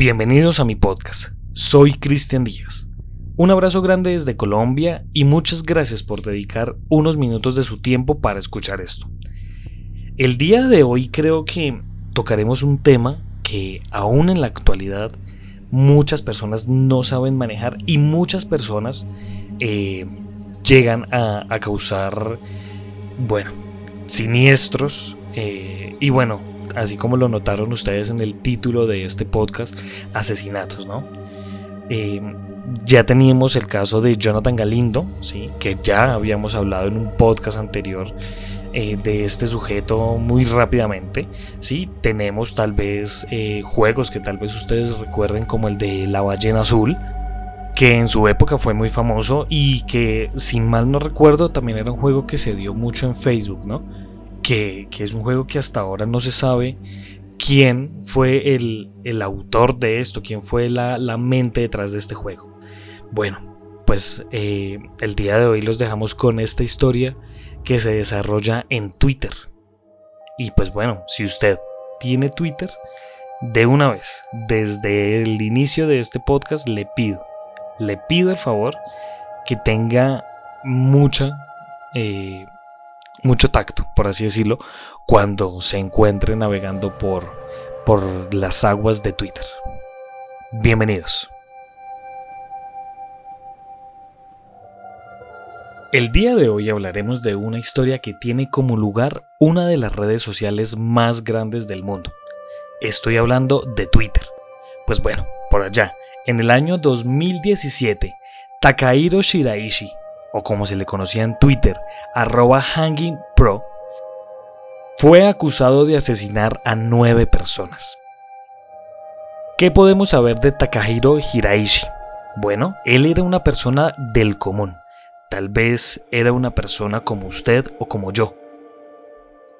Bienvenidos a mi podcast. Soy Cristian Díaz. Un abrazo grande desde Colombia y muchas gracias por dedicar unos minutos de su tiempo para escuchar esto. El día de hoy creo que tocaremos un tema que aún en la actualidad muchas personas no saben manejar y muchas personas eh, llegan a, causar, bueno, siniestros eh, y bueno, así como lo notaron ustedes en el título de este podcast, asesinatos, ¿no? Eh, ya teníamos el caso de Jonathan Galindo, ¿sí? que ya habíamos hablado en un podcast anterior eh, de este sujeto muy rápidamente. ¿sí? Tenemos tal vez eh, juegos que tal vez ustedes recuerden como el de La ballena azul, que en su época fue muy famoso y que, sin mal no recuerdo, también era un juego que se dio mucho en Facebook, ¿no? Que, es un juego que hasta ahora no se sabe quién fue el, autor de esto, quién fue la, mente detrás de este juego. Bueno, pues eh, el día de hoy los dejamos con esta historia que se desarrolla en Twitter. Y pues bueno, si usted tiene Twitter, de una vez, desde el inicio de este podcast, le pido, le pido el favor que tenga mucha eh, mucho tacto, por así decirlo, cuando se encuentre navegando por, por las aguas de Twitter. Bienvenidos. El día de hoy hablaremos de una historia que tiene como lugar una de las redes sociales más grandes del mundo. Estoy hablando de Twitter. Pues bueno, por allá, en el año 2017, Takahiro Shiraishi, o como se le conocía en Twitter, arroba Hanging Pro, fue acusado de asesinar a nueve personas. ¿Qué podemos saber de Takahiro Hiraishi? Bueno, él era una persona del común. Tal vez era una persona como usted o como yo.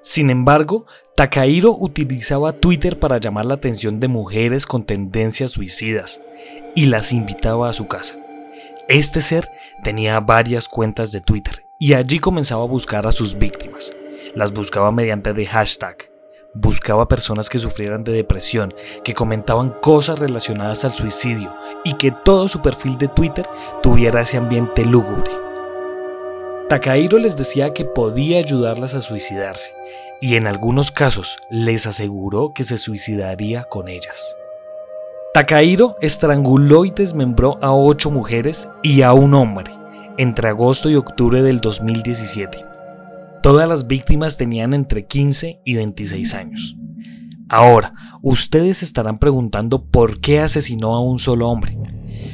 Sin embargo, Takahiro utilizaba Twitter para llamar la atención de mujeres con tendencias suicidas y las invitaba a su casa. Este ser tenía varias cuentas de Twitter y allí comenzaba a buscar a sus víctimas. Las buscaba mediante de hashtag. Buscaba personas que sufrieran de depresión, que comentaban cosas relacionadas al suicidio y que todo su perfil de Twitter tuviera ese ambiente lúgubre. Takahiro les decía que podía ayudarlas a suicidarse y en algunos casos les aseguró que se suicidaría con ellas. Takahiro estranguló y desmembró a ocho mujeres y a un hombre entre agosto y octubre del 2017. Todas las víctimas tenían entre 15 y 26 años. Ahora, ustedes estarán preguntando por qué asesinó a un solo hombre.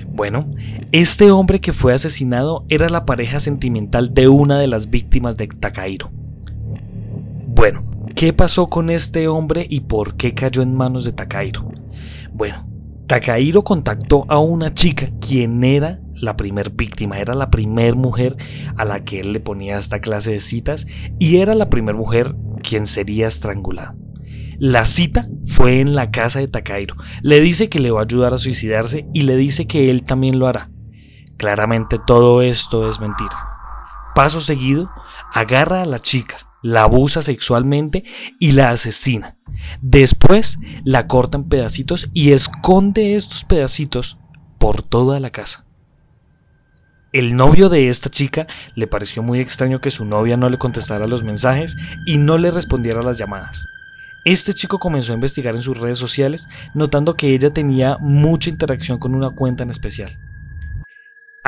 Bueno, este hombre que fue asesinado era la pareja sentimental de una de las víctimas de Takahiro. Bueno, ¿qué pasó con este hombre y por qué cayó en manos de Takahiro? Bueno, Takahiro contactó a una chica quien era la primer víctima, era la primer mujer a la que él le ponía esta clase de citas y era la primer mujer quien sería estrangulada. La cita fue en la casa de Takahiro. Le dice que le va a ayudar a suicidarse y le dice que él también lo hará. Claramente todo esto es mentira. Paso seguido, agarra a la chica, la abusa sexualmente y la asesina. Después la corta en pedacitos y esconde estos pedacitos por toda la casa. El novio de esta chica le pareció muy extraño que su novia no le contestara los mensajes y no le respondiera las llamadas. Este chico comenzó a investigar en sus redes sociales, notando que ella tenía mucha interacción con una cuenta en especial.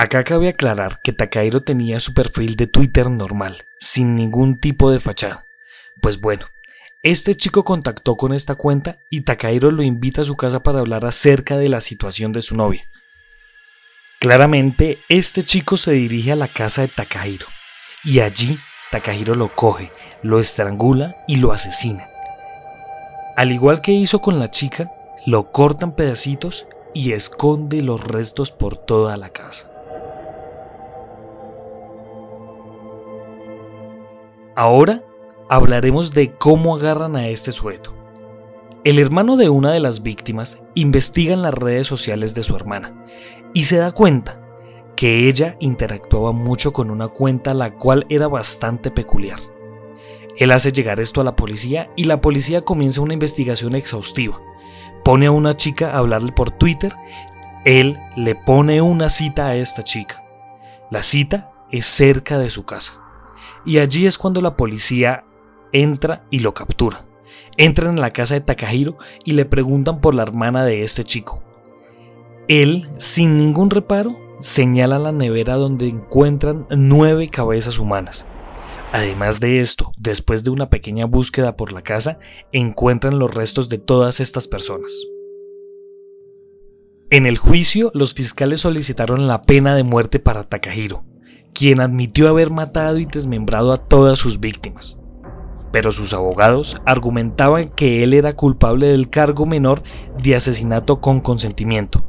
Acá cabe aclarar que Takahiro tenía su perfil de Twitter normal, sin ningún tipo de fachada. Pues bueno, este chico contactó con esta cuenta y Takahiro lo invita a su casa para hablar acerca de la situación de su novia. Claramente, este chico se dirige a la casa de Takahiro y allí Takahiro lo coge, lo estrangula y lo asesina. Al igual que hizo con la chica, lo corta en pedacitos y esconde los restos por toda la casa. Ahora hablaremos de cómo agarran a este sujeto. El hermano de una de las víctimas investiga en las redes sociales de su hermana y se da cuenta que ella interactuaba mucho con una cuenta la cual era bastante peculiar. Él hace llegar esto a la policía y la policía comienza una investigación exhaustiva. Pone a una chica a hablarle por Twitter. Él le pone una cita a esta chica. La cita es cerca de su casa. Y allí es cuando la policía entra y lo captura. Entran en la casa de Takahiro y le preguntan por la hermana de este chico. Él, sin ningún reparo, señala la nevera donde encuentran nueve cabezas humanas. Además de esto, después de una pequeña búsqueda por la casa, encuentran los restos de todas estas personas. En el juicio, los fiscales solicitaron la pena de muerte para Takahiro, quien admitió haber matado y desmembrado a todas sus víctimas. Pero sus abogados argumentaban que él era culpable del cargo menor de asesinato con consentimiento,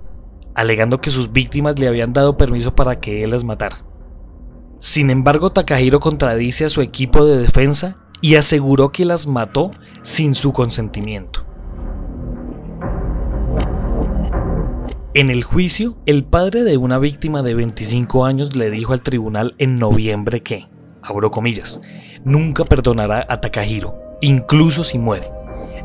alegando que sus víctimas le habían dado permiso para que él las matara. Sin embargo, Takahiro contradice a su equipo de defensa y aseguró que las mató sin su consentimiento. En el juicio, el padre de una víctima de 25 años le dijo al tribunal en noviembre que, abro comillas, nunca perdonará a Takahiro, incluso si muere.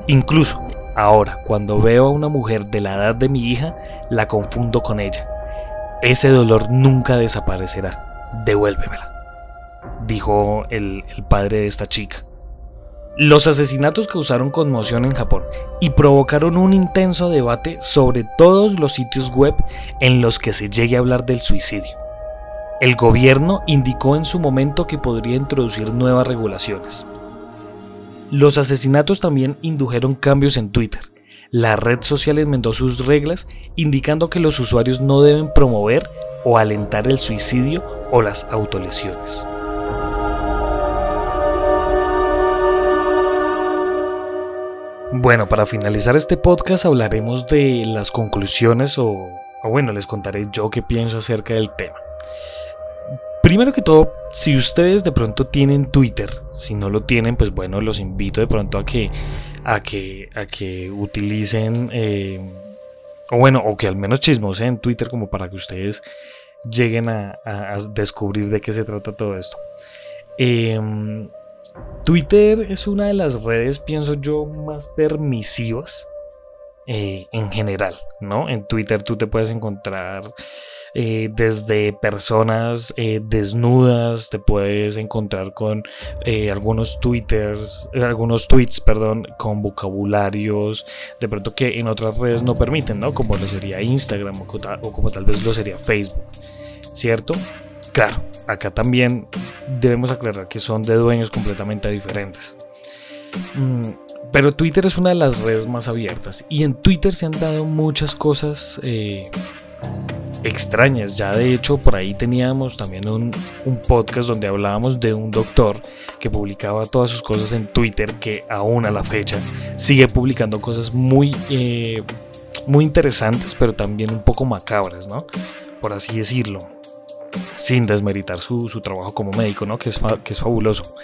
Incluso, ahora, cuando veo a una mujer de la edad de mi hija, la confundo con ella. Ese dolor nunca desaparecerá devuélvemela, dijo el, el padre de esta chica. Los asesinatos causaron conmoción en Japón y provocaron un intenso debate sobre todos los sitios web en los que se llegue a hablar del suicidio. El gobierno indicó en su momento que podría introducir nuevas regulaciones. Los asesinatos también indujeron cambios en Twitter. La red social enmendó sus reglas indicando que los usuarios no deben promover o alentar el suicidio o las autolesiones. Bueno, para finalizar este podcast hablaremos de las conclusiones o, bueno, les contaré yo qué pienso acerca del tema. Primero que todo, si ustedes de pronto tienen Twitter, si no lo tienen, pues bueno, los invito de pronto a que, a que, a que utilicen, eh, o bueno, o que al menos chismosen Twitter como para que ustedes lleguen a, descubrir de qué se trata todo esto. Em, Twitter es una de las redes, pienso yo, más permisivas eh, en general, ¿no? En Twitter tú te puedes encontrar eh, desde personas eh, desnudas, te puedes encontrar con algunos twitters, algunos tweets, perdón, con vocabularios, de pronto que en otras redes no permiten, ¿no? Como lo sería Instagram o como tal vez lo sería Facebook. ¿cierto? Claro, acá también debemos aclarar que son de dueños completamente diferentes. Mm, pero Twitter es una de las redes más abiertas y en Twitter se han dado muchas cosas eh, extrañas. Ya de hecho por ahí teníamos también un, podcast donde hablábamos de un doctor que publicaba todas sus cosas en Twitter que aún a la fecha sigue publicando cosas muy, eh, muy interesantes pero también un poco macabras, ¿no? Por así decirlo sin desmeritar su, trabajo como médico, ¿no? que, es, que es fabuloso.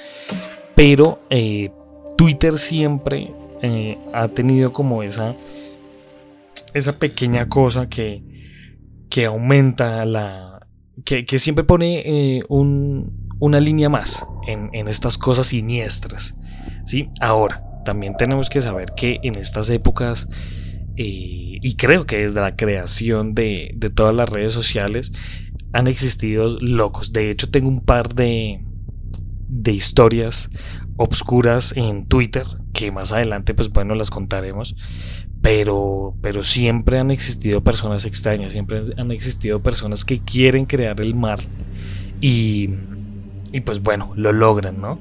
Pero eh, Twitter siempre eh, ha tenido como esa, esa pequeña cosa que, que aumenta la... que, siempre pone eh, una línea más en, estas cosas siniestras. ¿sí? Ahora, también tenemos que saber que en estas épocas... y creo que desde la creación de, de todas las redes sociales han existido locos. De hecho, tengo un par de, de historias obscuras en Twitter que más adelante, pues bueno, las contaremos. Pero, pero siempre han existido personas extrañas, siempre han existido personas que quieren crear el mal y, y pues bueno, lo logran, ¿no?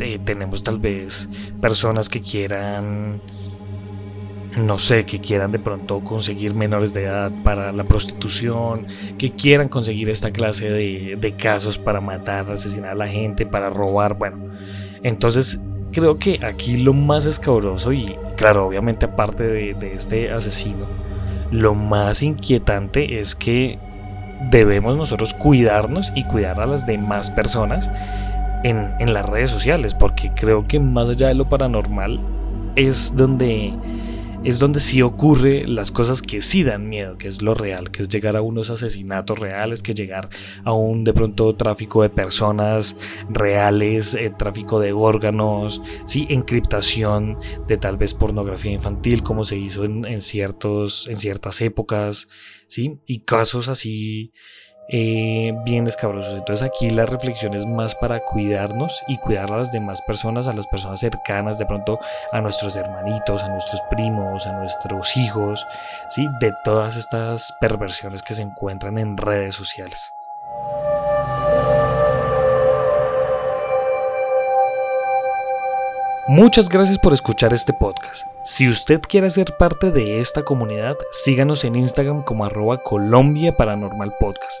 Eh, tenemos tal vez personas que quieran no sé, que quieran de pronto conseguir menores de edad para la prostitución, que quieran conseguir esta clase de, casos para matar, asesinar a la gente, para robar, bueno. Entonces creo que aquí lo más escabroso y claro, obviamente aparte de, este asesino, lo más inquietante es que debemos nosotros cuidarnos y cuidar a las demás personas en, en las redes sociales, porque creo que más allá de lo paranormal es donde es donde sí ocurre las cosas que sí dan miedo, que es lo real, que es llegar a unos asesinatos reales, que llegar a un de pronto tráfico de personas reales, eh, tráfico de órganos, sí, encriptación de tal vez pornografía infantil, como se hizo en, ciertos, en ciertas épocas, sí, y casos así eh, bien escabrosos. Entonces aquí la reflexión es más para cuidarnos y cuidar a las demás personas, a las personas cercanas, de pronto a nuestros hermanitos, a nuestros primos, a nuestros hijos, ¿sí? de todas estas perversiones que se encuentran en redes sociales. Muchas gracias por escuchar este podcast. Si usted quiere ser parte de esta comunidad, síganos en Instagram como arroba Colombia Paranormal Podcast.